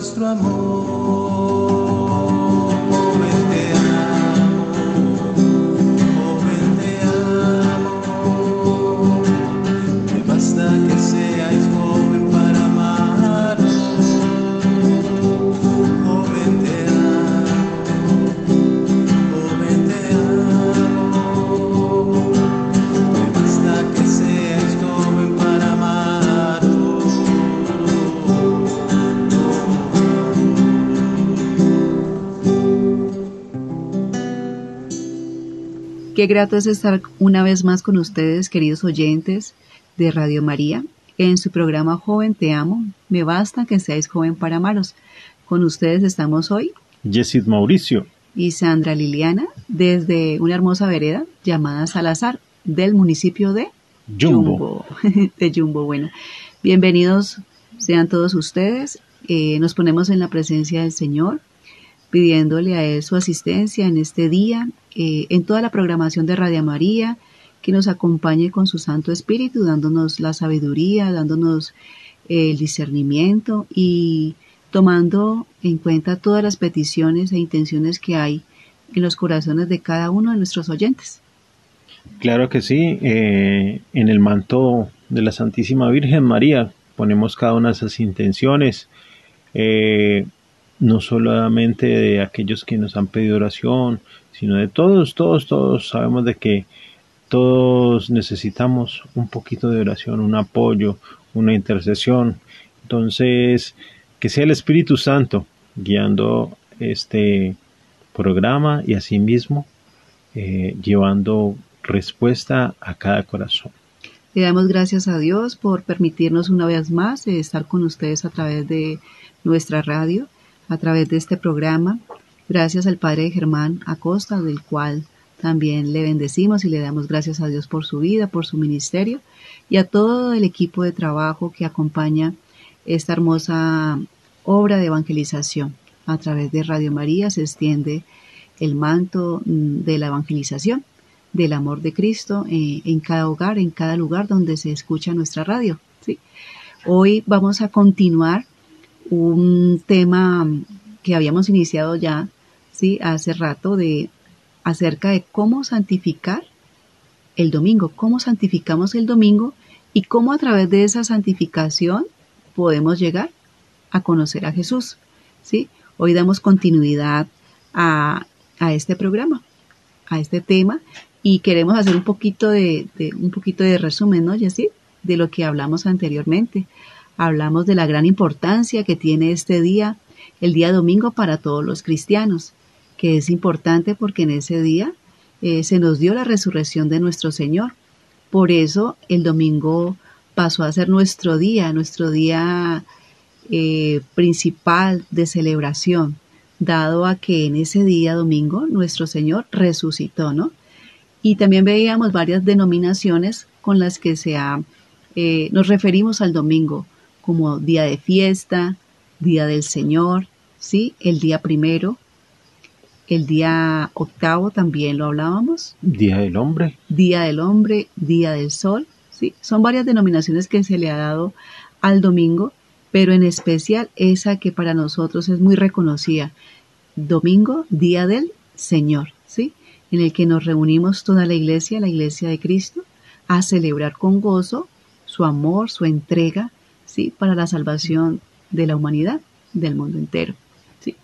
nuestro amor. Qué grato es estar una vez más con ustedes, queridos oyentes de Radio María, en su programa Joven Te Amo. Me basta que seáis joven para amaros. Con ustedes estamos hoy Yesid Mauricio. y Sandra Liliana desde una hermosa vereda llamada Salazar del municipio de Jumbo. de Jumbo. Bueno, bienvenidos sean todos ustedes. Eh, nos ponemos en la presencia del Señor, pidiéndole a Él su asistencia en este día, eh, en toda la programación de Radio María, que nos acompañe con su Santo Espíritu, dándonos la sabiduría, dándonos eh, el discernimiento y tomando en cuenta todas las peticiones e intenciones que hay en los corazones de cada uno de nuestros oyentes. Claro que sí, eh, en el manto de la Santísima Virgen María ponemos cada una de esas intenciones, no solamente de aquellos que nos han pedido oración, sino de todos, todos, todos. Sabemos de que todos necesitamos un poquito de oración, un apoyo, una intercesión. Entonces, que sea el Espíritu Santo guiando este programa y asimismo eh, llevando respuesta a cada corazón. Le damos gracias a Dios por permitirnos una vez más eh, estar con ustedes a través de nuestra radio, a través de este programa. Gracias al Padre Germán Acosta, del cual también le bendecimos y le damos gracias a Dios por su vida, por su ministerio y a todo el equipo de trabajo que acompaña esta hermosa obra de evangelización. A través de Radio María se extiende el manto mm, de la evangelización, del amor de Cristo eh, en cada hogar, en cada lugar donde se escucha nuestra radio. ¿sí? Hoy vamos a continuar un tema que habíamos iniciado ya ¿sí? hace rato de acerca de cómo santificar el domingo, cómo santificamos el domingo y cómo a través de esa santificación podemos llegar a conocer a Jesús. ¿sí? Hoy damos continuidad a, a este programa, a este tema y queremos hacer un poquito de, de un poquito de resumen, ¿no, Jessy? De lo que hablamos anteriormente. Hablamos de la gran importancia que tiene este día, el día domingo para todos los cristianos, que es importante porque en ese día eh, se nos dio la resurrección de nuestro Señor. Por eso el domingo pasó a ser nuestro día, nuestro día eh, principal de celebración, dado a que en ese día domingo nuestro Señor resucitó, ¿no? Y también veíamos varias denominaciones con las que se eh, nos referimos al domingo como día de fiesta, día del Señor, ¿sí? El día primero, el día octavo también lo hablábamos, Día del Hombre. Día del Hombre, Día del Sol, ¿sí? Son varias denominaciones que se le ha dado al domingo, pero en especial esa que para nosotros es muy reconocida, Domingo, Día del Señor, ¿sí? En el que nos reunimos toda la iglesia, la iglesia de Cristo, a celebrar con gozo su amor, su entrega, ¿sí? Para la salvación de la humanidad, del mundo entero, ¿sí?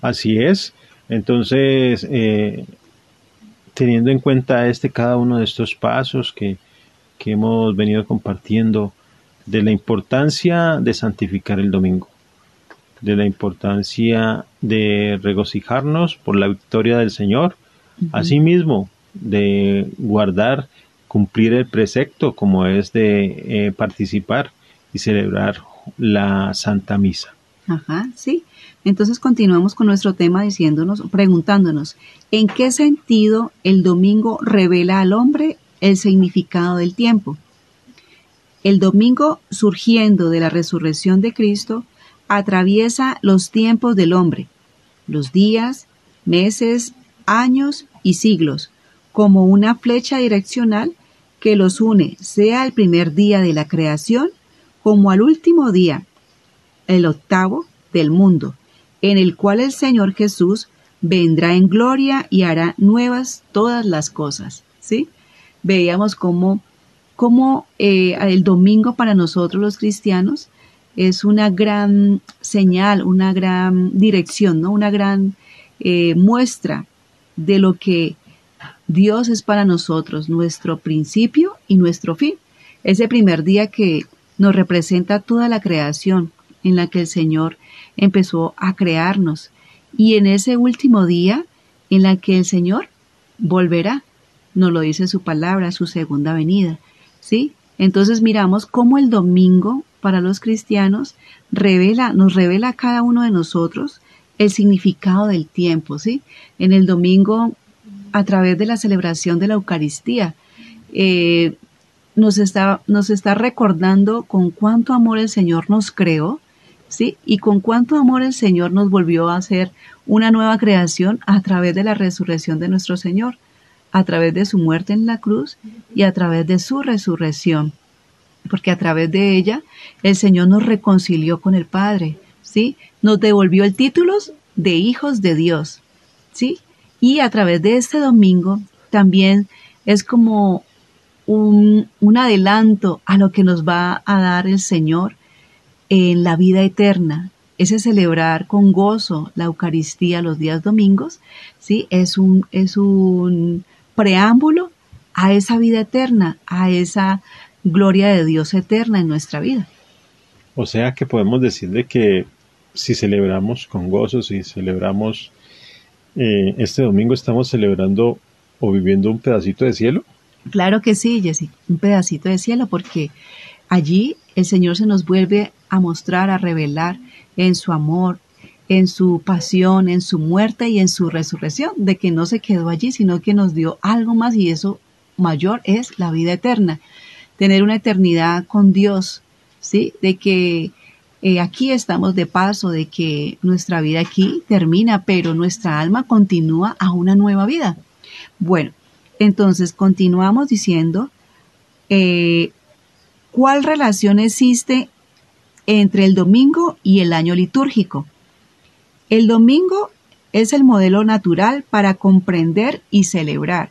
Así es. Entonces, eh, teniendo en cuenta este cada uno de estos pasos que, que hemos venido compartiendo de la importancia de santificar el domingo, de la importancia de regocijarnos por la victoria del Señor, asimismo de guardar, cumplir el precepto como es de eh, participar y celebrar la Santa Misa. Ajá, sí. Entonces continuamos con nuestro tema diciéndonos, preguntándonos, ¿en qué sentido el domingo revela al hombre el significado del tiempo? El domingo, surgiendo de la resurrección de Cristo, atraviesa los tiempos del hombre, los días, meses, años y siglos, como una flecha direccional que los une, sea el primer día de la creación como al último día, el octavo del mundo, en el cual el Señor Jesús vendrá en gloria y hará nuevas todas las cosas. ¿Sí? Veíamos cómo, cómo eh, el domingo para nosotros los cristianos es una gran señal, una gran dirección, ¿no? Una gran eh, muestra de lo que Dios es para nosotros, nuestro principio y nuestro fin. Ese primer día que nos representa toda la creación en la que el Señor empezó a crearnos. Y en ese último día en la que el Señor volverá, nos lo dice su palabra, su segunda venida. ¿Sí? Entonces miramos cómo el domingo para los cristianos revela, nos revela a cada uno de nosotros el significado del tiempo, ¿sí? En el domingo, a través de la celebración de la Eucaristía, eh, nos, está, nos está recordando con cuánto amor el Señor nos creó, ¿sí? Y con cuánto amor el Señor nos volvió a hacer una nueva creación a través de la resurrección de nuestro Señor, a través de su muerte en la cruz y a través de su resurrección. Porque a través de ella el Señor nos reconcilió con el Padre, ¿sí? Nos devolvió el título de hijos de Dios, ¿sí? Y a través de este domingo también es como un, un adelanto a lo que nos va a dar el Señor en la vida eterna. Ese celebrar con gozo la Eucaristía los días domingos, ¿sí? Es un, es un preámbulo a esa vida eterna, a esa gloria de Dios eterna en nuestra vida. O sea que podemos decir de que si celebramos con gozo, si celebramos eh, este domingo, estamos celebrando o viviendo un pedacito de cielo. Claro que sí, Jessy, un pedacito de cielo, porque allí el Señor se nos vuelve a mostrar, a revelar en su amor, en su pasión, en su muerte y en su resurrección, de que no se quedó allí, sino que nos dio algo más y eso mayor es la vida eterna. Tener una eternidad con Dios, ¿sí? De que eh, aquí estamos de paso, de que nuestra vida aquí termina, pero nuestra alma continúa a una nueva vida. Bueno, entonces continuamos diciendo, eh, ¿cuál relación existe entre el domingo y el año litúrgico? El domingo es el modelo natural para comprender y celebrar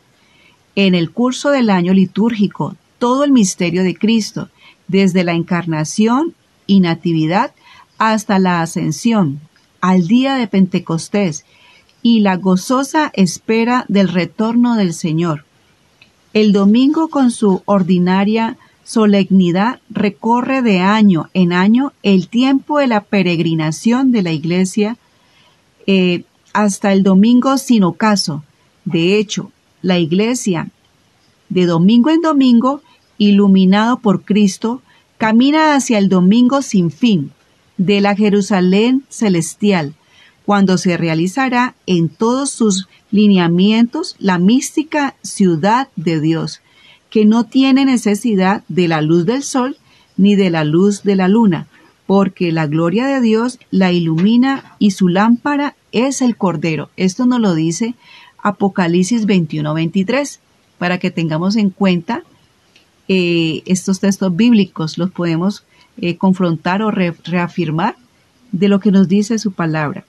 en el curso del año litúrgico todo el misterio de Cristo, desde la encarnación y natividad hasta la ascensión, al día de Pentecostés y la gozosa espera del retorno del Señor. El domingo con su ordinaria solemnidad recorre de año en año el tiempo de la peregrinación de la Iglesia eh, hasta el domingo sin ocaso. De hecho, la Iglesia de domingo en domingo, iluminado por Cristo, camina hacia el domingo sin fin de la Jerusalén celestial, cuando se realizará en todos sus lineamientos la mística ciudad de Dios, que no tiene necesidad de la luz del sol ni de la luz de la luna, porque la gloria de Dios la ilumina y su lámpara es el Cordero. Esto nos lo dice Apocalipsis 21-23, para que tengamos en cuenta eh, estos textos bíblicos, los podemos eh, confrontar o reafirmar de lo que nos dice su palabra.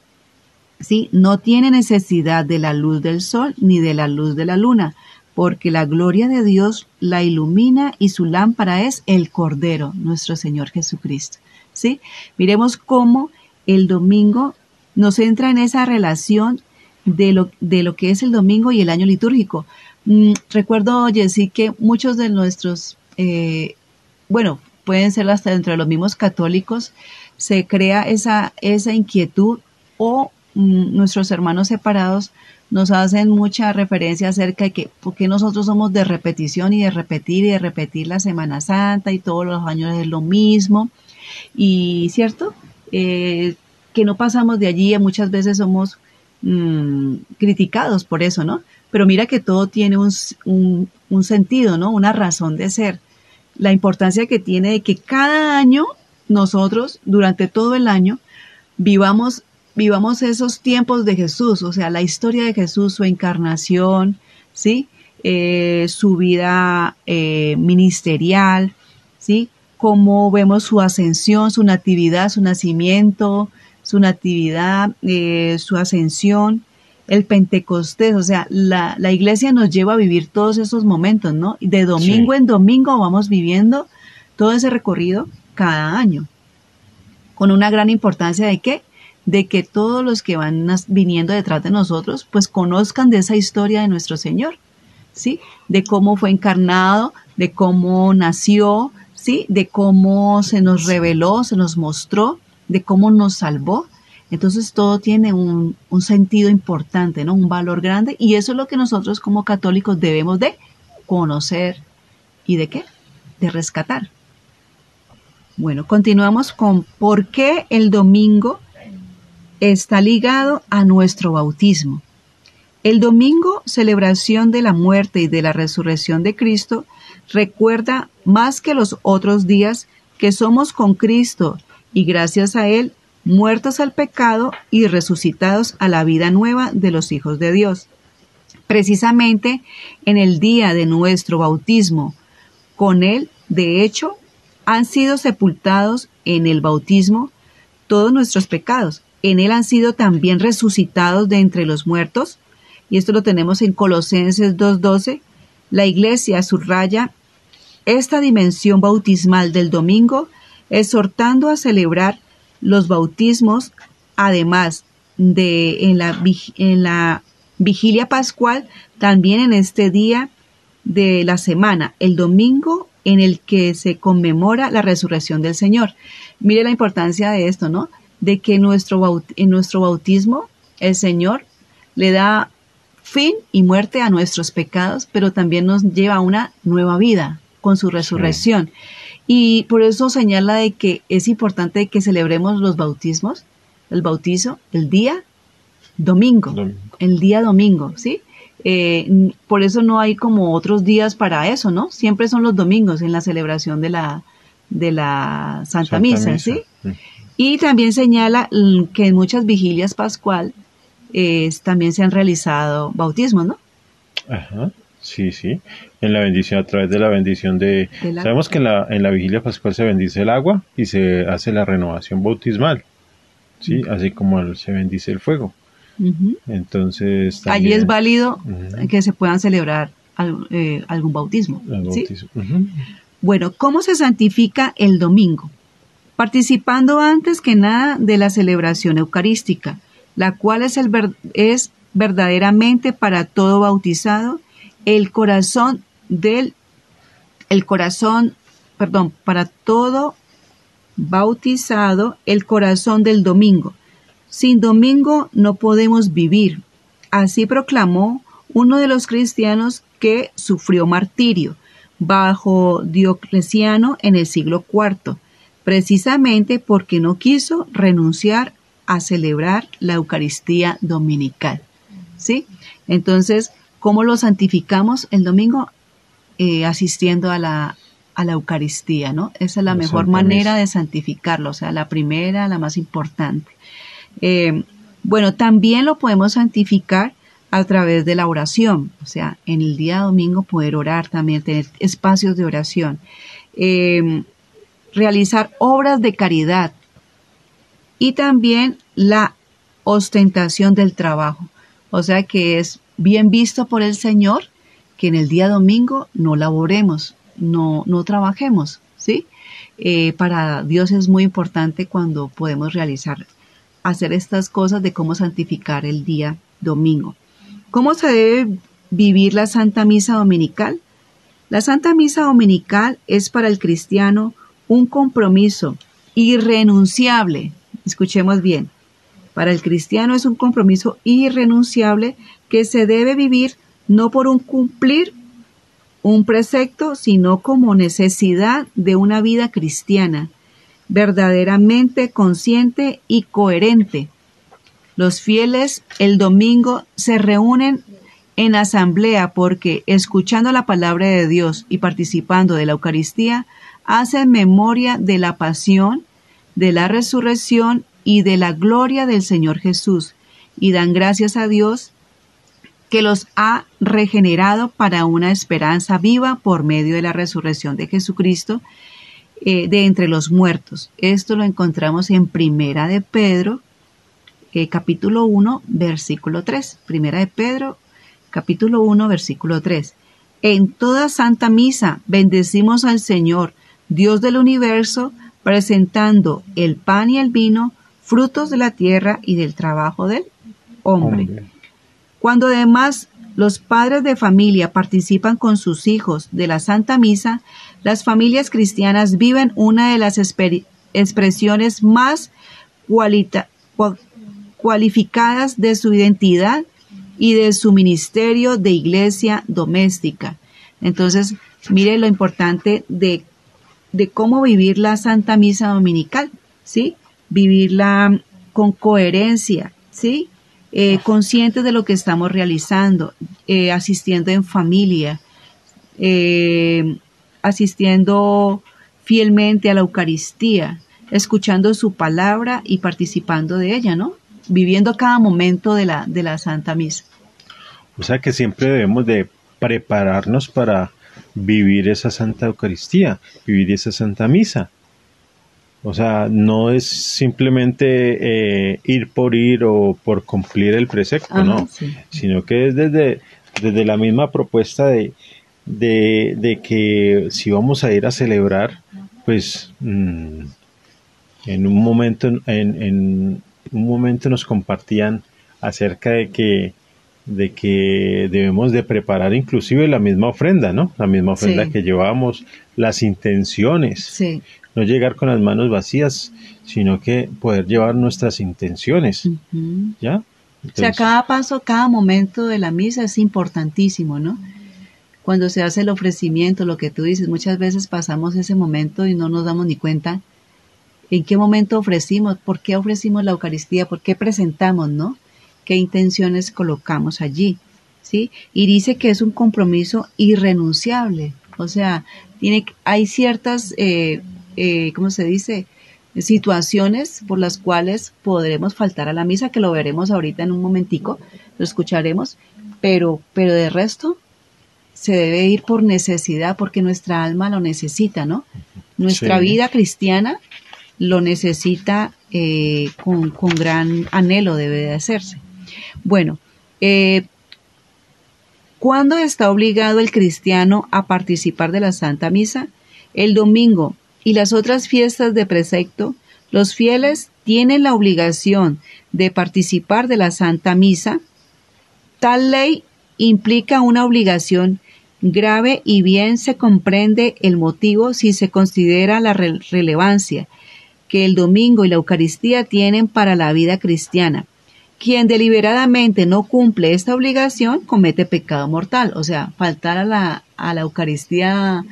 ¿Sí? No tiene necesidad de la luz del sol ni de la luz de la luna, porque la gloria de Dios la ilumina y su lámpara es el Cordero, nuestro Señor Jesucristo. ¿Sí? Miremos cómo el domingo nos entra en esa relación de lo, de lo que es el domingo y el año litúrgico. Mm, recuerdo, Jessy, que muchos de nuestros, eh, bueno, pueden ser hasta dentro de los mismos católicos, se crea esa, esa inquietud o mm, nuestros hermanos separados nos hacen mucha referencia acerca de que por qué nosotros somos de repetición y de repetir y de repetir la Semana Santa y todos los años es lo mismo. Y cierto, eh, que no pasamos de allí, muchas veces somos mm, criticados por eso, ¿no? Pero mira que todo tiene un, un, sentido, ¿no? Una razón de ser. La importancia que tiene de que cada año nosotros, durante todo el año, vivamos, vivamos esos tiempos de Jesús, o sea, la historia de Jesús, su encarnación, ¿sí? Eh, su vida eh, ministerial, ¿sí? cómo vemos su ascensión, su natividad, su nacimiento, su natividad, eh, su ascensión, el Pentecostés, o sea, la, la, iglesia nos lleva a vivir todos esos momentos, ¿no? De domingo sí. en domingo vamos viviendo todo ese recorrido cada año, con una gran importancia de qué? De que todos los que van viniendo detrás de nosotros, pues conozcan de esa historia de nuestro Señor, ¿sí? De cómo fue encarnado, de cómo nació, ¿sí? De cómo se nos reveló, se nos mostró, de cómo nos salvó. Entonces todo tiene un, un, sentido importante, ¿no? Un valor grande y eso es lo que nosotros como católicos debemos de conocer y de qué? De rescatar. Bueno, continuamos con por qué el domingo está ligado a nuestro bautismo. El domingo, celebración de la muerte y de la resurrección de Cristo, recuerda más que los otros días que somos con Cristo y gracias a Él muertos al pecado y resucitados a la vida nueva de los hijos de Dios. Precisamente en el día de nuestro bautismo, con Él, de hecho, han sido sepultados en el bautismo todos nuestros pecados. En Él han sido también resucitados de entre los muertos. Y esto lo tenemos en Colosenses 2.12. La iglesia subraya esta dimensión bautismal del domingo, exhortando a celebrar los bautismos, además de en la, en la vigilia pascual, también en este día de la semana, el domingo en el que se conmemora la resurrección del Señor. Mire la importancia de esto, ¿no? De que nuestro, en nuestro bautismo el Señor le da fin y muerte a nuestros pecados, pero también nos lleva a una nueva vida con su resurrección. Sí. Y por eso señala de que es importante que celebremos los bautismos, el bautizo, el día domingo, domingo. el día domingo, ¿sí? Eh, por eso no hay como otros días para eso, ¿no? Siempre son los domingos en la celebración de la, de la Santa, Santa Misa, Misa, ¿sí? sí. Y también señala que en muchas vigilias pascual eh, también se han realizado bautismos, ¿no? Ajá. Sí, sí, en la bendición, a través de la bendición de... Sabemos que en la, en la vigilia pascual se bendice el agua y se hace la renovación bautismal, ¿sí? Uh -huh. Así como se bendice el fuego. Uh -huh. Entonces... También, Allí es válido uh -huh. que se puedan celebrar al, eh, algún bautismo. ¿sí? Bueno, ¿cómo se santifica el domingo? Participando antes que nada de la celebración eucarística, la cual es, el ver es verdaderamente para todo bautizado el corazón del, el corazón, perdón, para todo bautizado, el corazón del domingo. Sin domingo no podemos vivir. Así proclamó uno de los cristianos que sufrió martirio bajo Diocleciano en el siglo IV, precisamente porque no quiso renunciar a celebrar la Eucaristía dominical. ¿Sí? Entonces, ¿Cómo lo santificamos el domingo? Eh, asistiendo a la, a la Eucaristía, ¿no? Esa es la, la mejor manera de santificarlo, o sea, la primera, la más importante. Eh, bueno, también lo podemos santificar a través de la oración, o sea, en el día domingo poder orar también, tener espacios de oración, eh, realizar obras de caridad y también la ostentación del trabajo, o sea que es bien visto por el Señor que en el día domingo no laboremos, no, no trabajemos, ¿sí? Eh, para Dios es muy importante cuando podemos realizar, hacer estas cosas de cómo santificar el día domingo. ¿Cómo se debe vivir la Santa Misa Dominical? La Santa Misa Dominical es para el cristiano un compromiso irrenunciable. Escuchemos bien. Para el cristiano es un compromiso irrenunciable que se debe vivir no por un cumplir un precepto, sino como necesidad de una vida cristiana, verdaderamente consciente y coherente. Los fieles el domingo se reúnen en asamblea porque, escuchando la palabra de Dios y participando de la Eucaristía, hacen memoria de la pasión, de la resurrección y de la gloria del Señor Jesús, y dan gracias a Dios que los ha regenerado para una esperanza viva por medio de la resurrección de Jesucristo eh, de entre los muertos. Esto lo encontramos en Primera de Pedro, eh, capítulo 1, versículo 3. Primera de Pedro, capítulo 1, versículo 3. En toda santa misa bendecimos al Señor, Dios del universo, presentando el pan y el vino, frutos de la tierra y del trabajo del hombre. Hombre. Cuando además los padres de familia participan con sus hijos de la Santa Misa, las familias cristianas viven una de las expresiones más cualificadas de su identidad y de su ministerio de iglesia doméstica. Entonces, mire lo importante de, de cómo vivir la Santa Misa Dominical, ¿sí? Vivirla con coherencia, ¿sí? Eh, conscientes de lo que estamos realizando, eh, asistiendo en familia, eh, asistiendo fielmente a la Eucaristía, escuchando su palabra y participando de ella, ¿no? Viviendo cada momento de la, de la Santa Misa. O sea que siempre debemos de prepararnos para vivir esa Santa Eucaristía, vivir esa Santa Misa. O sea, no es simplemente eh, ir por ir o por cumplir el precepto, Ajá, no, sí. sino que es desde, desde la misma propuesta de, de, de que si vamos a ir a celebrar, pues mm, en un momento, en, en un momento nos compartían acerca de que de que debemos de preparar inclusive la misma ofrenda, ¿no? La misma ofrenda Sí. que llevamos, las intenciones, Sí. No llegar con las manos vacías, sino que poder llevar nuestras intenciones. ¿ya? O sea, cada paso, cada momento de la misa es importantísimo, ¿no? Cuando se hace el ofrecimiento, lo que tú dices, muchas veces pasamos ese momento y no nos damos ni cuenta en qué momento ofrecimos, por qué ofrecimos la Eucaristía, por qué presentamos, ¿no? Qué intenciones colocamos allí, ¿sí? Y dice que es un compromiso irrenunciable, o sea, tiene, hay ciertas, eh, eh, ¿cómo se dice? situaciones por las cuales podremos faltar a la misa, que lo veremos ahorita en un momentico, lo escucharemos, pero, pero de resto se debe ir por necesidad, porque nuestra alma lo necesita, ¿no? Nuestra Sí. vida cristiana lo necesita eh, con, con gran anhelo, debe de hacerse. Bueno, eh, ¿cuándo está obligado el cristiano a participar de la Santa Misa? El domingo y las otras fiestas de precepto, los fieles tienen la obligación de participar de la Santa Misa. Tal ley implica una obligación grave y bien se comprende el motivo si se considera la re- relevancia que el domingo y la Eucaristía tienen para la vida cristiana. Quien deliberadamente no cumple esta obligación comete pecado mortal, o sea, faltar a la, a la Eucaristía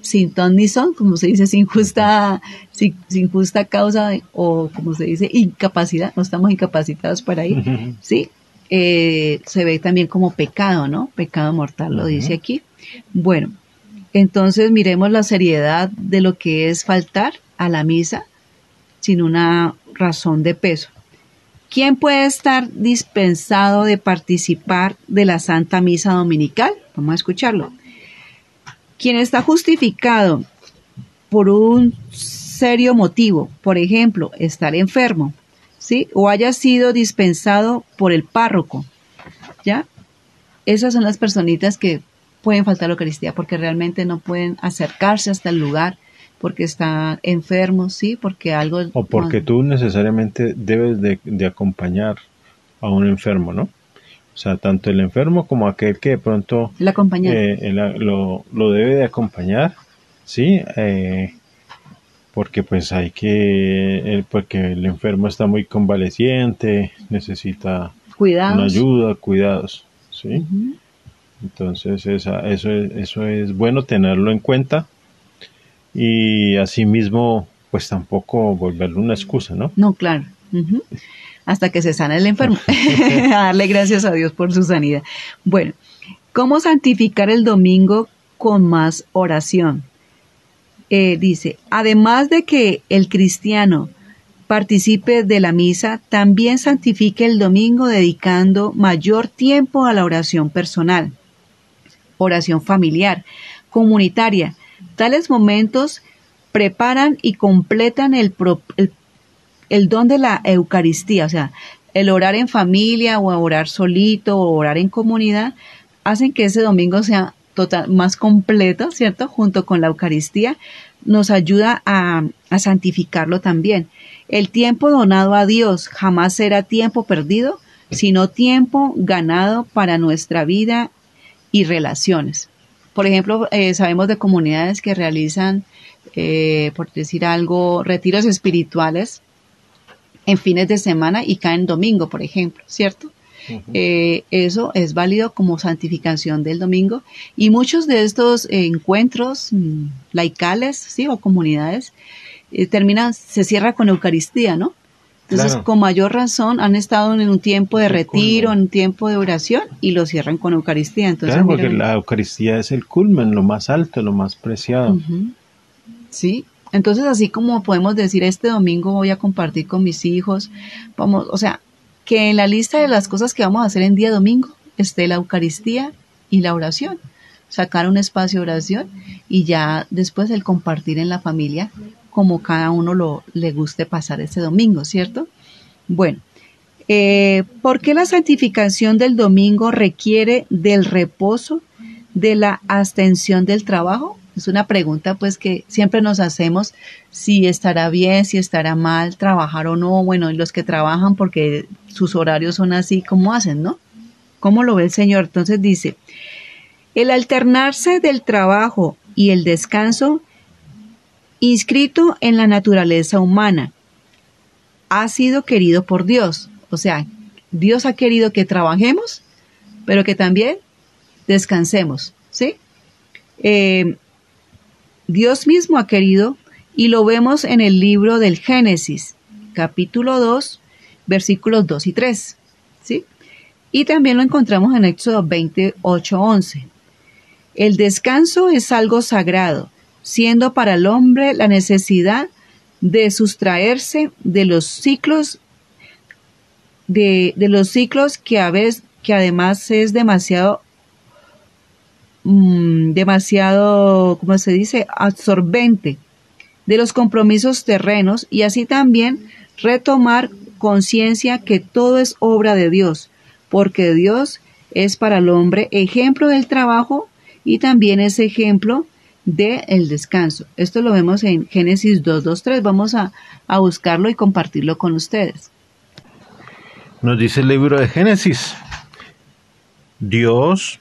sin ton ni son, como se dice, sin justa, sin, sin justa causa o como se dice, incapacidad, no estamos incapacitados para ir. ¿sí? Eh, se ve también como pecado, ¿no? Pecado mortal, lo dice aquí. Bueno, entonces miremos la seriedad de lo que es faltar a la misa sin una razón de peso. ¿Quién puede estar dispensado de participar de la Santa Misa Dominical? Vamos a escucharlo. Quien está justificado por un serio motivo, por ejemplo, estar enfermo, ¿sí? O haya sido dispensado por el párroco, ¿ya? Esas son las personitas que pueden faltar a la Eucaristía porque realmente no pueden acercarse hasta el lugar porque están enfermos, ¿sí? Porque algo... o porque tú necesariamente debes de, de acompañar a un enfermo, ¿no? O sea, tanto el enfermo como aquel que de pronto La eh, el- lo, lo debe de acompañar, ¿sí? Eh, porque pues hay que, el- porque el enfermo está muy convaleciente, necesita Cuidados. una ayuda, cuidados, ¿sí? Entonces esa, eso, es, eso es bueno tenerlo en cuenta y asimismo pues tampoco volverlo una excusa, ¿no? No, claro. Ujú. Hasta que se sana el enfermo. a darle gracias a Dios por su sanidad. Bueno, ¿cómo santificar el domingo con más oración? Eh, dice, además de que el cristiano participe de la misa, también santifique el domingo dedicando mayor tiempo a la oración personal, oración familiar, comunitaria. Tales momentos preparan y completan el, el, el don de la Eucaristía, o sea, el orar en familia o orar solito o orar en comunidad, hacen que ese domingo sea total, más completo, ¿cierto? Junto con la Eucaristía, nos ayuda a, santificarlo también. El tiempo donado a Dios jamás será tiempo perdido, sino tiempo ganado para nuestra vida y relaciones. Por ejemplo, eh, sabemos de comunidades que realizan, eh, por decir algo, retiros espirituales en fines de semana y caen domingo, por ejemplo, ¿cierto? Eh, eso es válido como santificación del domingo y muchos de estos encuentros mm, laicales, sí, o comunidades terminan, se cierra con Eucaristía, ¿no? Entonces, con mayor razón, han estado en un tiempo de retiro, en un tiempo de oración y lo cierran con Eucaristía. Entonces, claro, porque la Eucaristía es el culmen, lo más alto, lo más preciado. Sí, entonces así como podemos decir, este domingo voy a compartir con mis hijos, vamos, o sea, que en la lista de las cosas que vamos a hacer en día domingo esté la Eucaristía y la oración. Sacar un espacio de oración y ya después el compartir en la familia como cada uno lo, le guste pasar ese domingo, ¿cierto? Bueno, eh, ¿por qué la santificación del domingo requiere del reposo, de la abstención del trabajo? Es una pregunta pues que siempre nos hacemos si estará bien, si estará mal trabajar o no. Bueno, y los que trabajan porque sus horarios son así, ¿cómo hacen, no? ¿Cómo lo ve el Señor? Entonces dice, el alternarse del trabajo y el descanso inscrito en la naturaleza humana. Ha sido querido por Dios. O sea, Dios ha querido que trabajemos, pero que también descansemos. ¿sí? Eh, Dios mismo ha querido, y lo vemos en el libro del Génesis, capítulo 2, versículos 2 y 3. ¿sí? Y también lo encontramos en Éxodo 28, 11. El descanso es algo sagrado siendo para el hombre la necesidad de sustraerse de los ciclos de, los ciclos que a veces que además es demasiado mm, demasiado como se dice absorbente de los compromisos terrenos y así también retomar conciencia que todo es obra de Dios porque Dios es para el hombre ejemplo del trabajo y también es ejemplo de el descanso. Esto lo vemos en Génesis 2.2.3. Vamos a, a buscarlo y compartirlo con ustedes. Nos dice el libro de Génesis. Dios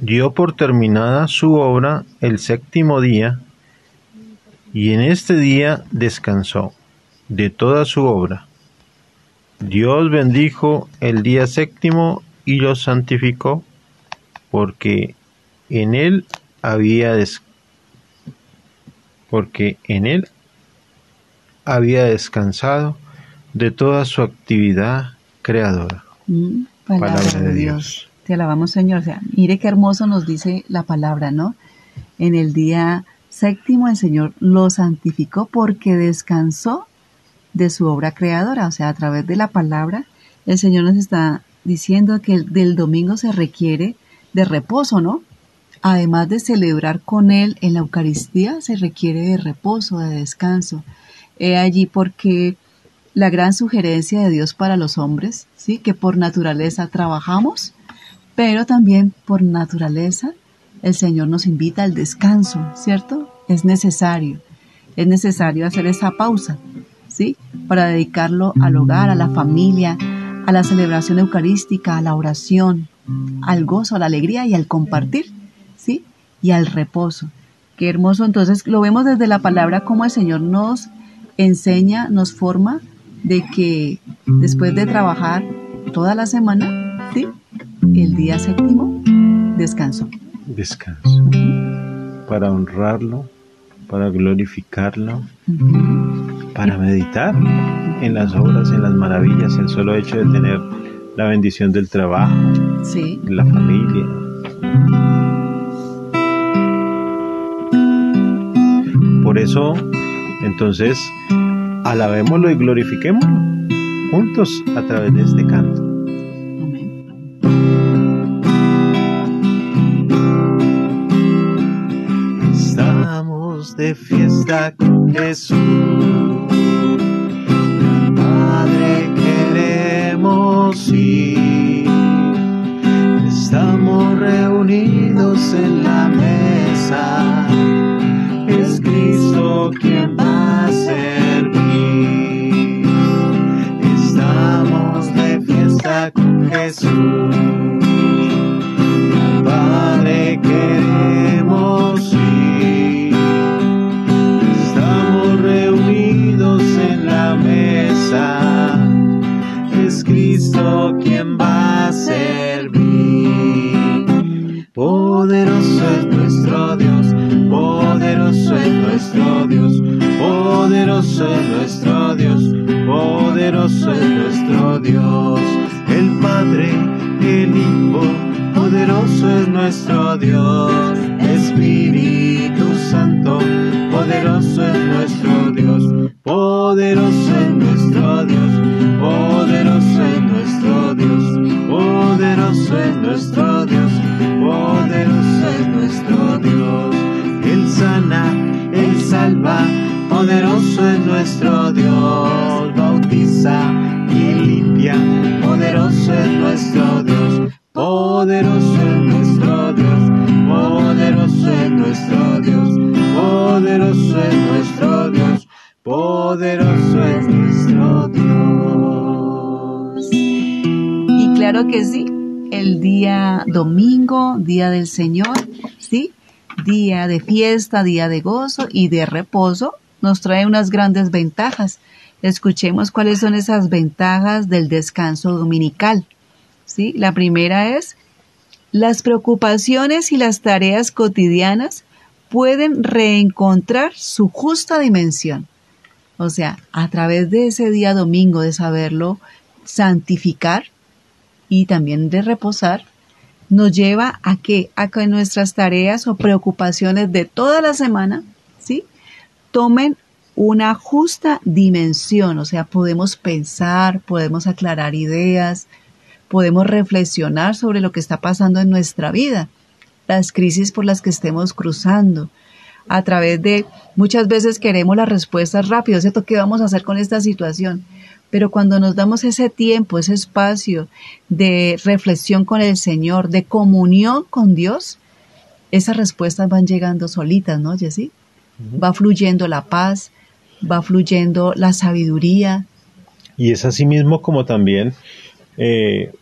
dio por terminada su obra el séptimo día y en este día descansó de toda su obra. Dios bendijo el día séptimo y lo santificó porque en él había descansado porque en él había descansado de toda su actividad creadora. Mm, palabra, de Dios. Te alabamos, Señor. O sea, mire qué hermoso nos dice la palabra, ¿no? En el día séptimo el Señor lo santificó porque descansó de su obra creadora. O sea, a través de la palabra, el Señor nos está diciendo que del domingo se requiere de reposo, ¿no? Además de celebrar con Él en la Eucaristía, se requiere de reposo, de descanso. He allí porque la gran sugerencia de Dios para los hombres, ¿sí? que por naturaleza trabajamos, pero también por naturaleza el Señor nos invita al descanso, ¿cierto? Es necesario, es necesario hacer esa pausa, ¿sí? Para dedicarlo al hogar, a la familia, a la celebración eucarística, a la oración, al gozo, a la alegría y al compartir y al reposo. Qué hermoso. Entonces lo vemos desde la palabra como el Señor nos enseña, nos forma de que después de trabajar toda la semana, ¿sí? El día séptimo, descanso. Descanso. Para honrarlo, para glorificarlo, para meditar en las obras, en las maravillas, el solo hecho de tener la bendición del trabajo, sí. la familia. Por eso, entonces, alabémoslo y glorifiquémoslo juntos a través de este canto. De fiesta con Jesús. Padre queremos ir. Estamos reunidos en la mesa. Es Cristo quien va a servir. Estamos de fiesta con Jesús. Dios. El Padre, el Hijo, poderoso es nuestro Dios. Espíritu Santo, poderoso es nuestro poderoso es nuestro Dios. Y claro que sí, el día domingo, día del Señor, ¿sí? Día de fiesta, día de gozo y de reposo, nos trae unas grandes ventajas. Escuchemos cuáles son esas ventajas del descanso dominical. ¿sí? La primera es, las preocupaciones y las tareas cotidianas pueden reencontrar su justa dimensión. O sea, a través de ese día domingo de saberlo santificar y también de reposar, nos lleva a que, a nuestras tareas o preocupaciones de toda la semana, ¿sí? Tomen una justa dimensión, o sea, podemos pensar, podemos aclarar ideas, podemos reflexionar sobre lo que está pasando en nuestra vida, las crisis por las que estemos cruzando. A través de muchas veces queremos las respuestas rápidas, ¿cierto? ¿Qué vamos a hacer con esta situación? Pero cuando nos damos ese tiempo, ese espacio de reflexión con el Señor, de comunión con Dios, esas respuestas van llegando solitas, ¿no, Jessy? Va fluyendo la paz, va fluyendo la sabiduría. Y es así mismo como también eh,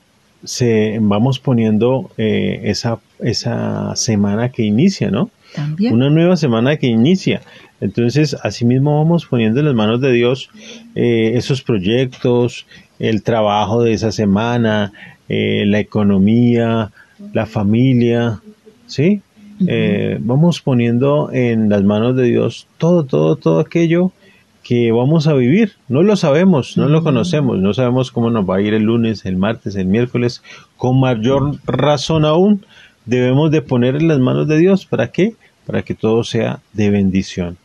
se, vamos poniendo eh, esa, esa semana que inicia, ¿no? También. Una nueva semana que inicia. Entonces, asimismo vamos poniendo en las manos de Dios eh, esos proyectos, el trabajo de esa semana, eh, la economía, la familia, ¿sí? Eh, vamos poniendo en las manos de Dios todo, todo, todo aquello que vamos a vivir. No lo sabemos, no lo conocemos, no sabemos cómo nos va a ir el lunes, el martes, el miércoles. Con mayor razón aún, debemos de poner en las manos de Dios. ¿Para qué? Para que todo sea de bendición.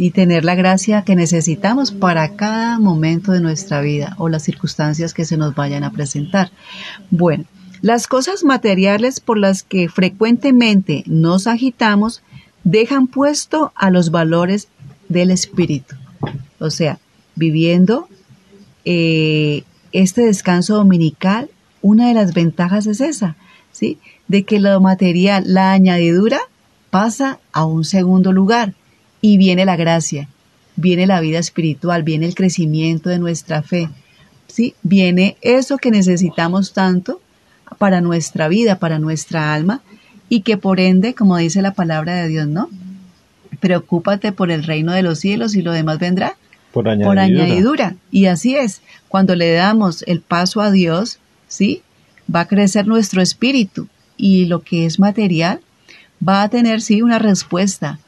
y tener la gracia que necesitamos para cada momento de nuestra vida o las circunstancias que se nos vayan a presentar. Bueno, las cosas materiales por las que frecuentemente nos agitamos dejan puesto a los valores del espíritu. O sea, viviendo eh, este descanso dominical, una de las ventajas es esa, ¿sí? De que lo material, la añadidura, pasa a un segundo lugar y viene la gracia, viene la vida espiritual, viene el crecimiento de nuestra fe, ¿sí? Viene eso que necesitamos tanto para nuestra vida, para nuestra alma, y que por ende, como dice la palabra de Dios, ¿no? Preocúpate por el reino de los cielos y lo demás vendrá Por añadidura. por añadidura. Y así es, cuando le damos el paso a Dios, ¿sí? Va a crecer nuestro espíritu y lo que es material va a tener, sí, una respuesta,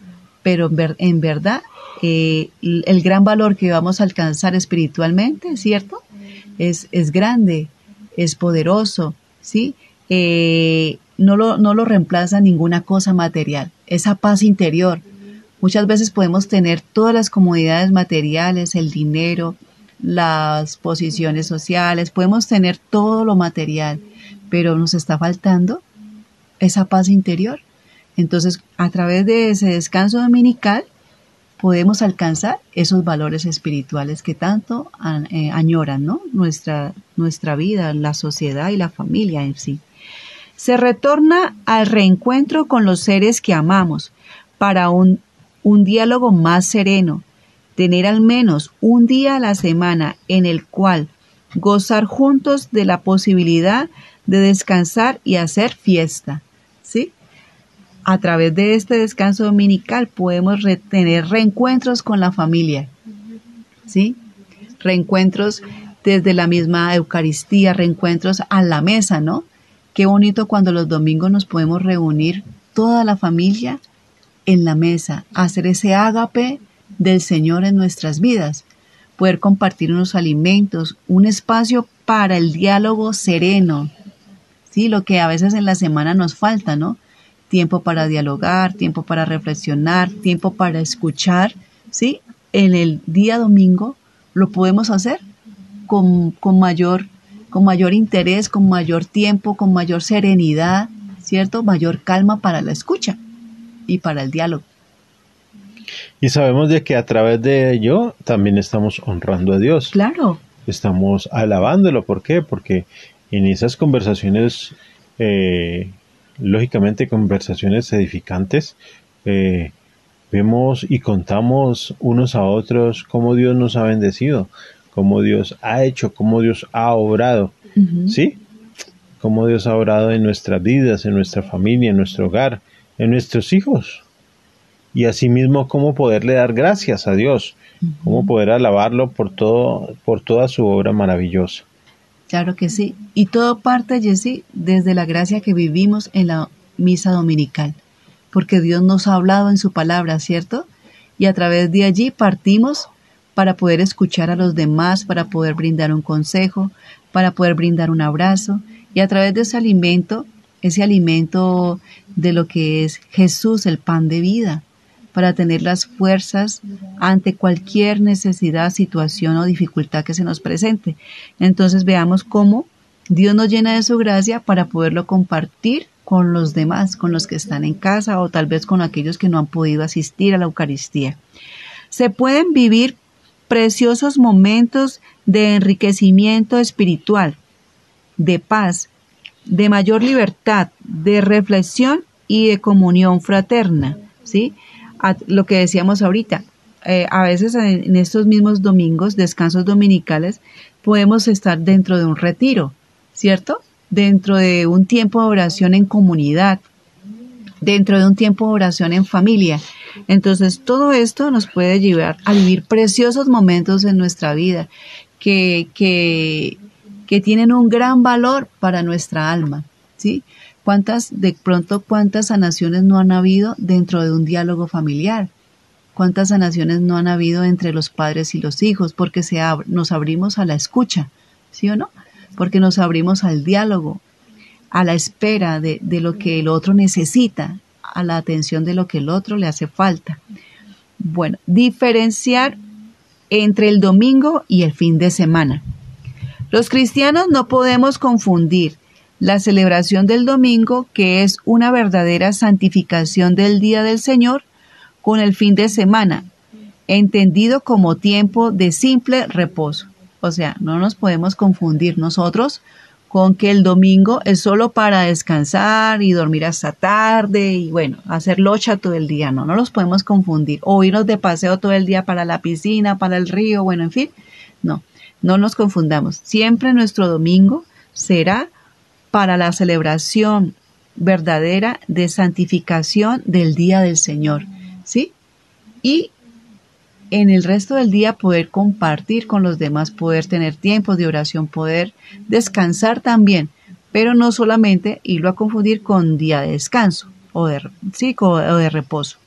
pero en, ver- en verdad eh, el el gran valor que vamos a alcanzar espiritualmente, ¿cierto? Es, es grande, es poderoso, ¿sí? Eh, no, lo, no lo reemplaza ninguna cosa material, esa paz interior. Muchas veces podemos tener todas las comodidades materiales, el dinero, las posiciones sociales, podemos tener todo lo material, pero nos está faltando esa paz interior. Entonces, a través de ese descanso dominical, podemos alcanzar esos valores espirituales que tanto eh, añoran ¿no? nuestra, nuestra vida, la sociedad y la familia en sí. Se retorna al reencuentro con los seres que amamos para un, un diálogo más sereno, tener al menos un día a la semana en el cual gozar juntos de la posibilidad de descansar y hacer fiesta. ¿Sí? A través de este descanso dominical podemos tener reencuentros con la familia. ¿Sí? Reencuentros desde la misma Eucaristía, reencuentros a la mesa, ¿no? Qué bonito cuando los domingos nos podemos reunir toda la familia en la mesa, hacer ese ágape del Señor en nuestras vidas, poder compartir unos alimentos, un espacio para el diálogo sereno, ¿sí? Lo que a veces en la semana nos falta, ¿no? Tiempo para dialogar, tiempo para reflexionar, tiempo para escuchar, ¿sí? En el día domingo lo podemos hacer con, con mayor, con mayor interés, con mayor tiempo, con mayor serenidad, ¿cierto? Mayor calma para la escucha y para el diálogo. Y sabemos de que a través de ello también estamos honrando a Dios. Claro. Estamos alabándolo. ¿Por qué? Porque en esas conversaciones, eh, lógicamente conversaciones edificantes, eh, vemos y contamos unos a otros cómo Dios nos ha bendecido, cómo Dios ha hecho, cómo Dios ha obrado. ¿Sí? Cómo Dios ha obrado en nuestras vidas, en nuestra familia, en nuestro hogar, en nuestros hijos y asimismo cómo poderle dar gracias a Dios, cómo poder alabarlo por todo, por toda su obra maravillosa. Claro que sí. Y todo parte, Jessy, desde la gracia que vivimos en la misa dominical, porque Dios nos ha hablado en su palabra, ¿cierto? Y a través de allí partimos para poder escuchar a los demás, para poder brindar un consejo, para poder brindar un abrazo, y a través de ese alimento, ese alimento de lo que es Jesús, el pan de vida, para tener las fuerzas ante cualquier necesidad, situación o dificultad que se nos presente. Entonces veamos cómo Dios nos llena de su gracia para poderlo compartir con los demás, con los que están en casa o tal vez con aquellos que no han podido asistir a la Eucaristía. Se pueden vivir preciosos momentos de enriquecimiento espiritual, de paz, de mayor libertad, de reflexión y de comunión fraterna, ¿sí? Lo que decíamos ahorita, eh, a veces en, estos mismos domingos, descansos dominicales, podemos estar dentro de un retiro, ¿cierto? Dentro de un tiempo de oración en comunidad, dentro de un tiempo de oración en familia. Entonces, todo esto nos puede llevar a vivir preciosos momentos en nuestra vida que, que, que tienen un gran valor para nuestra alma, ¿sí? ¿Cuántas, de pronto, cuántas sanaciones no han habido dentro de un diálogo familiar? ¿Cuántas sanaciones no han habido entre los padres y los hijos? Porque se nos abrimos a la escucha, ¿sí o no? Porque nos abrimos al diálogo, a la espera de, de lo que el otro necesita, a la atención de lo que el otro le hace falta. Bueno, diferenciar entre el domingo y el fin de semana. Los cristianos no podemos confundir la celebración del domingo, que es una verdadera santificación del día del Señor, con el fin de semana, entendido como tiempo de simple reposo. O sea, no nos podemos confundir nosotros con que el domingo es solo para descansar y dormir hasta tarde y bueno, hacer locha todo el día. No, no los podemos confundir. O irnos de paseo todo el día para la piscina, para el río, bueno, en fin. No, no nos confundamos. Siempre nuestro domingo será para la celebración verdadera de santificación del día del Señor, ¿sí? Y en el resto del día poder compartir con los demás, poder tener tiempo de oración, poder descansar también, pero no solamente irlo a confundir con día de descanso o de, sí, o de reposo.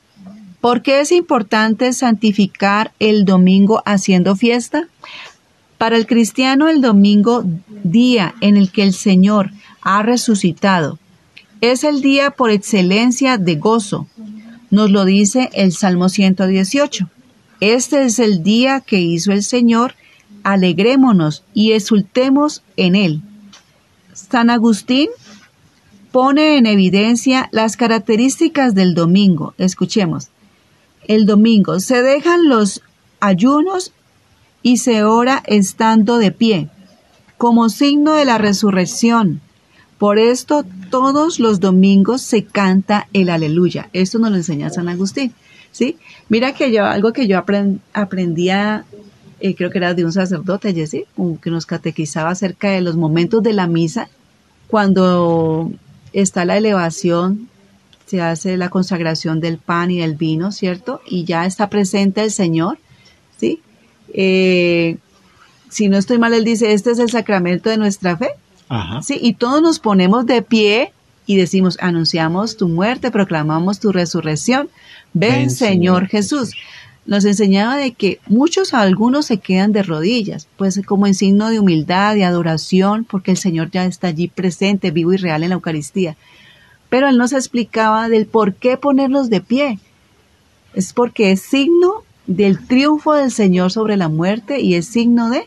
¿Por qué es importante santificar el domingo haciendo fiesta? Para el cristiano el domingo, día en el que el Señor ha resucitado. Es el día por excelencia de gozo. Nos lo dice el Salmo 118. Este es el día que hizo el Señor, alegrémonos y exultemos en él. San Agustín pone en evidencia las características del domingo. Escuchemos. el domingo. Se dejan los ayunos y se ora estando de pie, como signo de la resurrección. Por esto todos los domingos se canta el aleluya. Esto nos lo enseña San Agustín. ¿sí? Mira que yo, algo que yo aprendía, eh, creo que era de un sacerdote, Jesse, que nos catequizaba acerca de los momentos de la misa, cuando está la elevación, se hace la consagración del pan y del vino, ¿cierto? Y ya está presente el Señor, ¿sí? Eh, si no estoy mal, él dice, este es el sacramento de nuestra fe. Ajá. Sí, y todos nos ponemos de pie y decimos, anunciamos tu muerte, proclamamos tu resurrección. Ven, Señor Jesús. Nos enseñaba de que muchos, algunos se quedan de rodillas, pues como en signo de humildad, de adoración, porque el Señor ya está allí presente, vivo y real en la Eucaristía. Pero él nos explicaba del por qué ponerlos de pie. Es porque es signo del triunfo del Señor sobre la muerte y es signo de,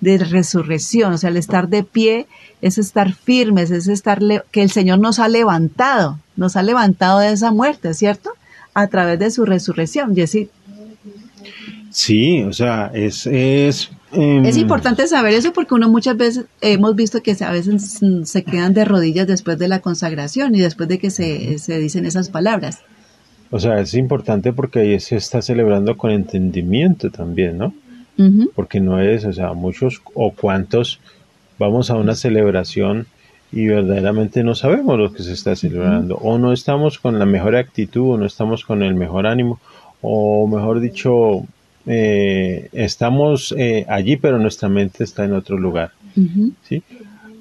de resurrección. O sea, el estar de pie es estar firmes, es estar que el Señor nos ha levantado, nos ha levantado de esa muerte, ¿cierto? A través de su resurrección. Jessy. Sí, o sea, es... Es, em, es importante saber eso porque uno muchas veces hemos visto que a veces se quedan de rodillas después de la consagración y después de que se, se dicen esas palabras. O sea, es importante porque ahí se está celebrando con entendimiento también, ¿no? Porque no es, o sea, muchos o cuantos vamos a una celebración y verdaderamente no sabemos lo que se está celebrando, o no estamos con la mejor actitud, o no estamos con el mejor ánimo, o mejor dicho, eh, estamos eh, allí, pero nuestra mente está en otro lugar. ¿sí?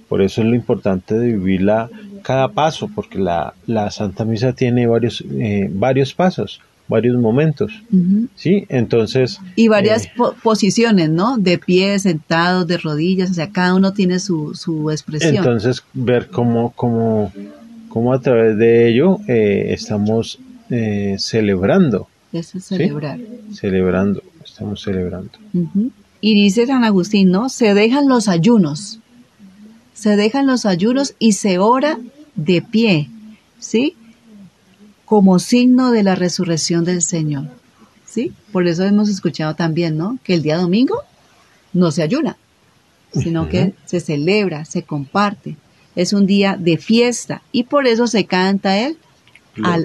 Por eso es lo importante de vivirla cada paso, porque la, la Santa Misa tiene varios, eh, varios pasos varios momentos, ¿sí? Entonces... Y varias eh, posiciones, ¿no? De pie, sentado, de rodillas, o sea, cada uno tiene su, su expresión. Entonces, ver cómo, cómo, cómo a través de ello eh, estamos eh, celebrando. Eso es celebrar. Celebrando, estamos celebrando. Y dice San Agustín, ¿no? Se dejan los ayunos, se dejan los ayunos y se ora de pie, ¿sí? Como signo de la resurrección del Señor. ¿Sí? Por eso hemos escuchado también, ¿no? Que el día domingo no se ayuna, sino que se celebra, se comparte. Es un día de fiesta y por eso se canta el,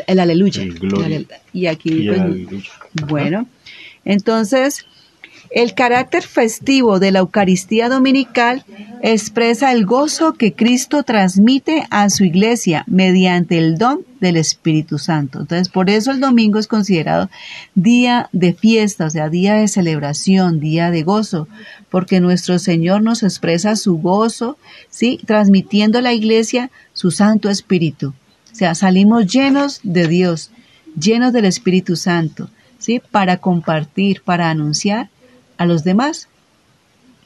el aleluya. y aquí, pues, bueno, entonces el carácter festivo de la Eucaristía Dominical expresa el gozo que Cristo transmite a su iglesia mediante el don del Espíritu Santo. Entonces, por eso el domingo es considerado día de fiesta, o sea, día de celebración, día de gozo, porque nuestro Señor nos expresa su gozo, ¿sí? Transmitiendo a la iglesia su Santo Espíritu. O sea, salimos llenos de Dios, llenos del Espíritu Santo, ¿sí? Para compartir, para anunciar a los demás,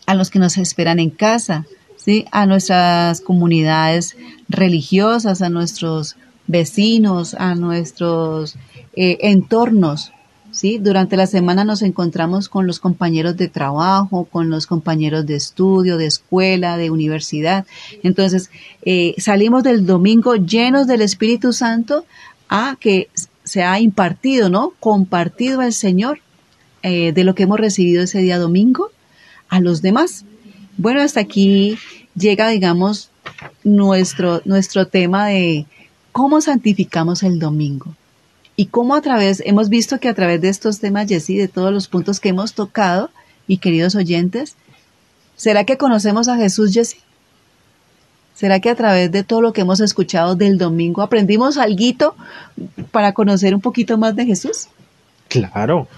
a los que nos esperan en casa, ¿sí? a nuestras comunidades religiosas, a nuestros vecinos, a nuestros eh, entornos. ¿sí? Durante la semana nos encontramos con los compañeros de trabajo, con los compañeros de estudio, de escuela, de universidad. Entonces, eh, salimos del domingo llenos del Espíritu Santo a que se ha impartido, ¿no? Compartido al Señor eh, de lo que hemos recibido ese día domingo a los demás. Bueno, hasta aquí llega, digamos, nuestro, nuestro tema de cómo santificamos el domingo. Y cómo a través, hemos visto que a través de estos temas, Jessy, de todos los puntos que hemos tocado, y queridos oyentes, ¿será que conocemos a Jesús, Jessy? ¿Será que a través de todo lo que hemos escuchado del domingo aprendimos algo para conocer un poquito más de Jesús? Claro,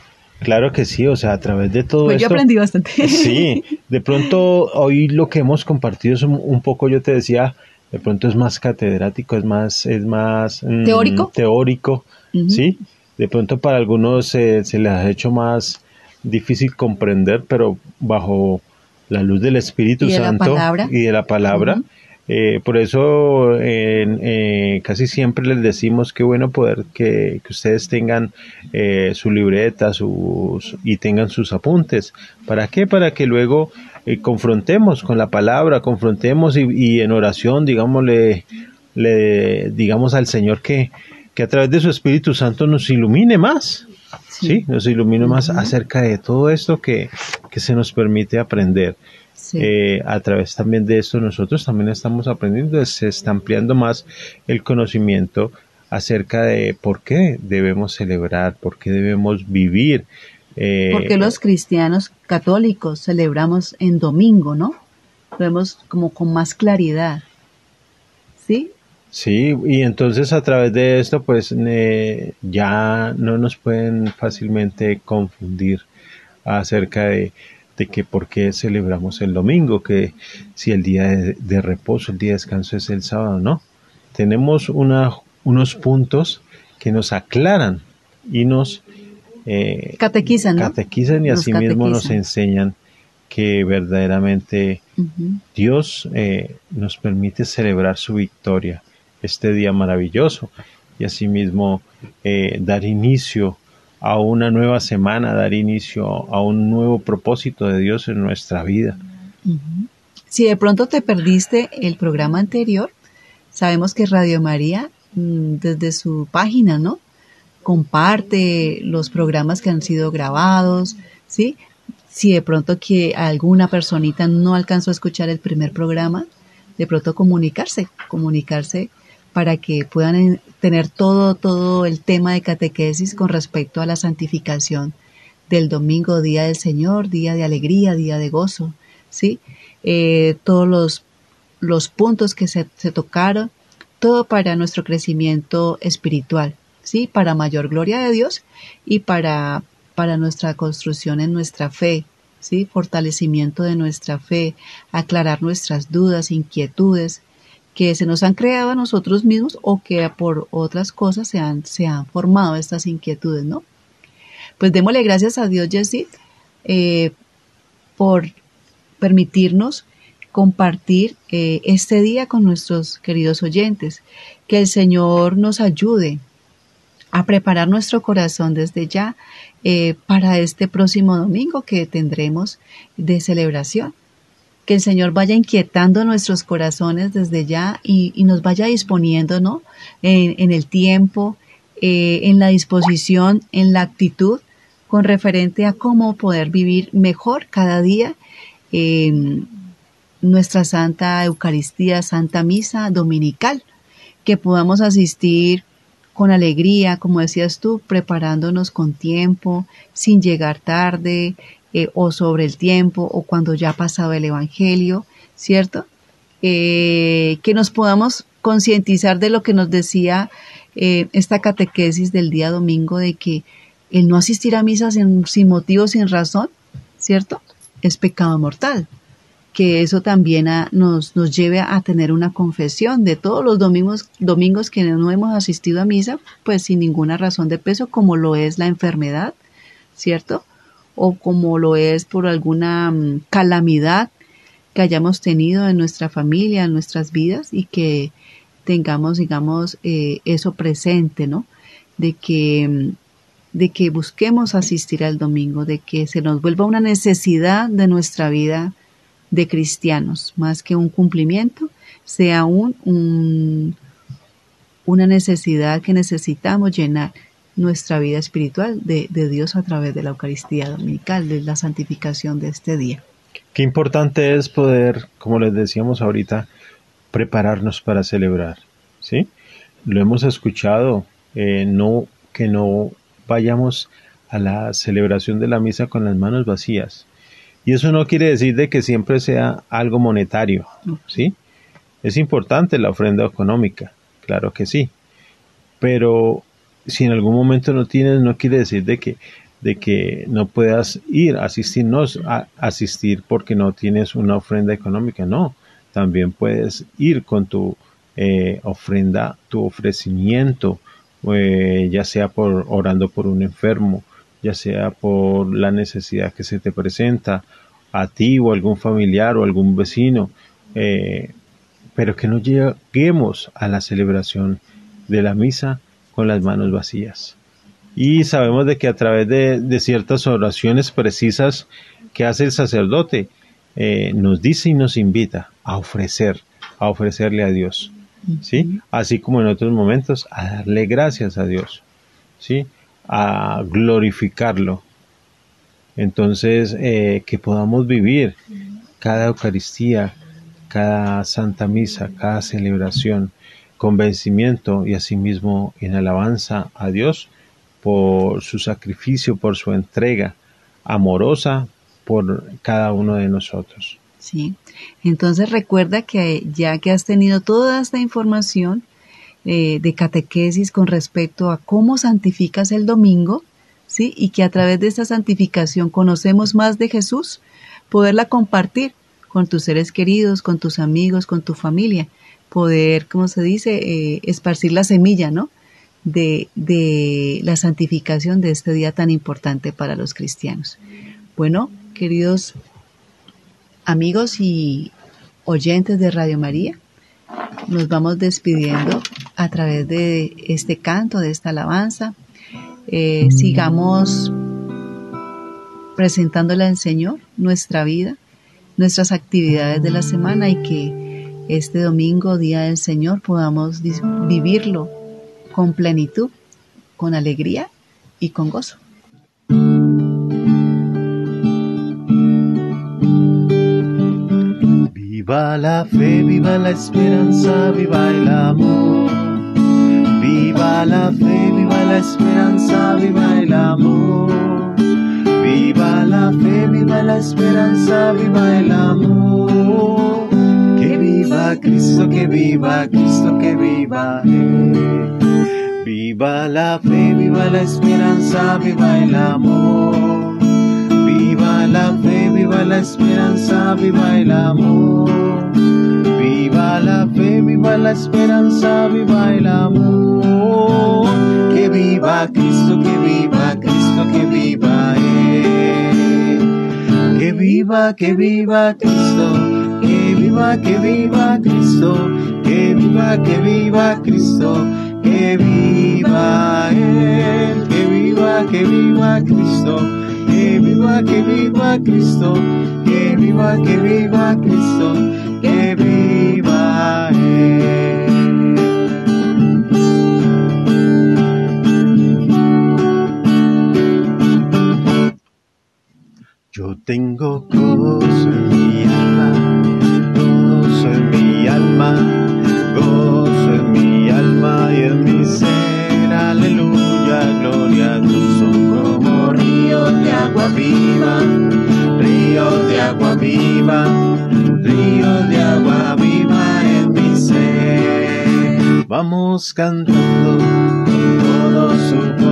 Claro que sí, o sea, a través de todo pues esto. yo aprendí bastante. Sí, de pronto hoy lo que hemos compartido es un, poco, yo te decía, de pronto es más catedrático, es más, es más mm, teórico. Teórico, sí. De pronto para algunos se les ha hecho más difícil comprender, pero bajo la luz del Espíritu Santo y de la palabra. Eh, por eso eh, casi siempre les decimos que bueno poder que, ustedes tengan eh, su libreta sus, y tengan sus apuntes. ¿Para qué? Para que luego confrontemos con la palabra, confrontemos y, en oración, digámosle, le digamos al Señor que, que a través de su Espíritu Santo nos ilumine más, Sí, nos ilumina más acerca de todo esto que, que se nos permite aprender. Eh, a través también de esto nosotros también estamos aprendiendo, se está ampliando más el conocimiento acerca de por qué debemos celebrar, por qué debemos vivir. Eh, porque los cristianos católicos celebramos en domingo, ¿no? Lo vemos como con más claridad. ¿Sí? Sí, y entonces a través de esto pues ya no nos pueden fácilmente confundir acerca de, que por qué celebramos el domingo, que si el día de, reposo, el día de descanso es el sábado, no. Tenemos una, unos puntos que nos aclaran y nos eh, catequizan, catequizan y asimismo nos enseñan que verdaderamente Dios eh, nos permite celebrar su victoria este día maravilloso y asimismo eh, dar inicio a una nueva semana, dar inicio a un nuevo propósito de Dios en nuestra vida. Si de pronto te perdiste el programa anterior, sabemos que Radio María, mm, desde su página, ¿no? Comparte los programas que han sido grabados, ¿sí? Si de pronto que alguna personita no alcanzó a escuchar el primer programa, de pronto comunicarse, comunicarse para que puedan tener todo, todo el tema de catequesis con respecto a la santificación del domingo, día del Señor, día de alegría, día de gozo, ¿sí? Eh, todos los, los puntos que se, se, tocaron, todo para nuestro crecimiento espiritual, ¿sí? Para mayor gloria de Dios y para, para nuestra construcción en nuestra fe, ¿sí? Fortalecimiento de nuestra fe, aclarar nuestras dudas, inquietudes, que se nos han creado a nosotros mismos o que por otras cosas se han, se han formado estas inquietudes, ¿no? Pues démosle gracias a Dios, Jessie, eh, por permitirnos compartir eh, este día con nuestros queridos oyentes. Que el Señor nos ayude a preparar nuestro corazón desde ya eh, para este próximo domingo que tendremos de celebración que el Señor vaya inquietando nuestros corazones desde ya y, nos vaya disponiendo ¿no? en, el tiempo, eh, en la disposición, en la actitud con referente a cómo poder vivir mejor cada día nuestra Santa Eucaristía, Santa Misa Dominical, que podamos asistir con alegría, como decías tú, preparándonos con tiempo, sin llegar tarde, eh, o sobre el tiempo o cuando ya ha pasado el Evangelio, ¿cierto? Eh, que nos podamos concientizar de lo que nos decía eh, esta catequesis del día domingo, de que el no asistir a misa sin, sin motivo, sin razón, ¿cierto? Es pecado mortal. Que eso también nos, nos lleve a tener una confesión de todos los domingos, domingos que no hemos asistido a misa, pues sin ninguna razón de peso, como lo es la enfermedad, ¿cierto? O como lo es por alguna mm, calamidad que hayamos tenido en nuestra familia, en nuestras vidas y que tengamos, digamos, eh, eso presente, ¿no? De que, mm, de que busquemos asistir al domingo, de que se nos vuelva una necesidad de nuestra vida de cristianos, más que un cumplimiento, sea un, una necesidad que necesitamos llenar nuestra vida espiritual de, Dios a través de la Eucaristía Dominical, de la santificación de este día. Qué importante es poder, como les decíamos ahorita, prepararnos para celebrar, ¿sí? Lo hemos escuchado, eh, no que no vayamos a la celebración de la misa con las manos vacías. Y eso no quiere decir de que siempre sea algo monetario, ¿sí? Es importante la ofrenda económica, claro que sí, pero si en algún momento no tienes, no quiere decir de que, de que no puedas ir, asistirnos a asistir porque no tienes una ofrenda económica, no. También puedes ir con tu eh, ofrenda, tu ofrecimiento, eh, ya sea por orando por un enfermo, ya sea por la necesidad que se te presenta a ti o algún familiar o algún vecino, eh, pero que no lleguemos a la celebración de la misa con las manos vacías. Y sabemos de que a través de, ciertas oraciones precisas que hace el sacerdote, eh, nos dice y nos invita a ofrecer, a ofrecerle a Dios. ¿Sí? Así como en otros momentos, a darle gracias a Dios. ¿Sí? a glorificarlo. Entonces, eh, que podamos vivir cada Eucaristía, cada Santa Misa, cada celebración, con vencimiento y asimismo en alabanza a Dios por su sacrificio, por su entrega amorosa por cada uno de nosotros. Sí, entonces recuerda que ya que has tenido toda esta información eh, de catequesis con respecto a cómo santificas el domingo, ¿sí? Y que a través de esta santificación conocemos más de Jesús, poderla compartir con tus seres queridos, con tus amigos, con tu familia, poder, como se dice, eh, esparcir la semilla, ¿no? De, de la santificación de este día tan importante para los cristianos. Bueno, queridos amigos y oyentes de Radio María, nos vamos despidiendo a través de este canto, de esta alabanza. Eh, sigamos presentándole al Señor nuestra vida, nuestras actividades de la semana y que este domingo, Día del Señor, podamos vivirlo con plenitud, con alegría y con gozo. Viva la fe, viva la esperanza, viva el amor. Viva la fe, viva la esperanza, viva el amor. Viva la fe, viva la esperanza, viva el amor. Cristo, que viva Cristo, que viva Él. Viva la fe, viva la esperanza, viva el amor. Viva la fe, viva la esperanza, viva el amor. Viva la fe, viva la esperanza, viva el amor. Que viva Cristo, que viva Cristo, que viva Él. Que viva, que viva Cristo, que viva, que viva Cristo, que viva, que viva Cristo, que viva Él, que viva, que viva Cristo que viva, que viva Cristo, que viva, que viva Cristo, que viva Él. Yo tengo gozo en mi alma, gozo en mi alma y en mi ser, aleluya, gloria a Dios son como ríos de agua viva, ríos de agua viva, ríos de agua viva en mi ser. Vamos cantando. Con todo su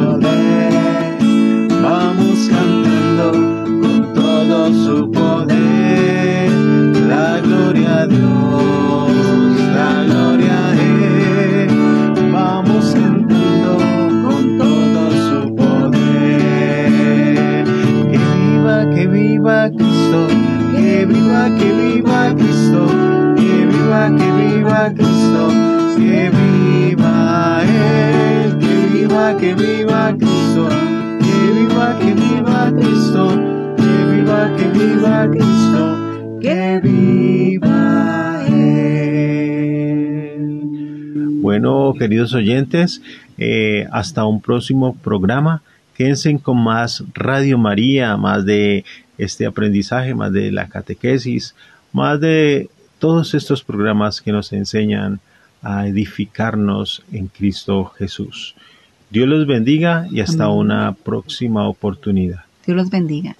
queridos oyentes, eh, hasta un próximo programa. Quédense con más Radio María, más de este aprendizaje, más de la catequesis, más de todos estos programas que nos enseñan a edificarnos en Cristo Jesús. Dios los bendiga y hasta Amén. una próxima oportunidad. Dios los bendiga.